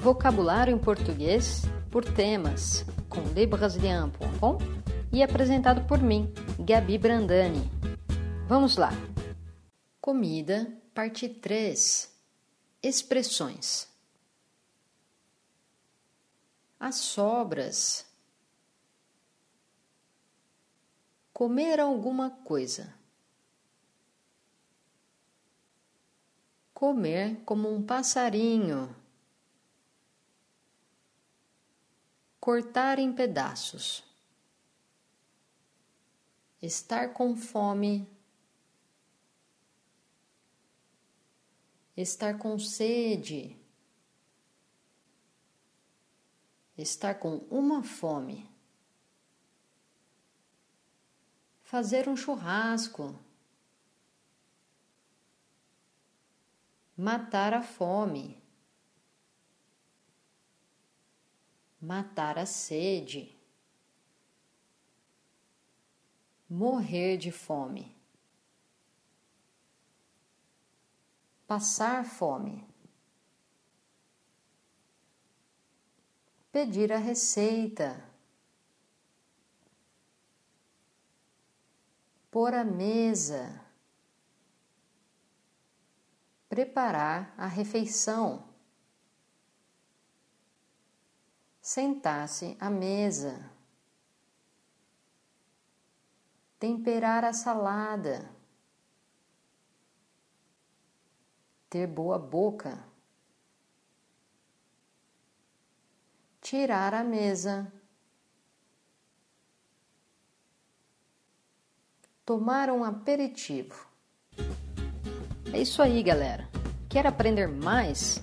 Vocabulário em português por temas com lebrasilian.com e apresentado por mim, Gabi Brandani. Vamos lá. Comida, parte 3. Expressões. As sobras. Comer alguma coisa. Comer como um passarinho. Cortar em pedaços. Estar com fome. Estar com sede. Estar com uma fome. Fazer um churrasco. Matar a fome. Matar a sede. Morrer de fome. Passar fome. Pedir a receita. Pôr a mesa. Preparar a refeição. Sentar-se à mesa. Temperar a salada. Ter boa boca. Tirar a mesa. Tomar um aperitivo. É isso aí, galera. Quer aprender mais?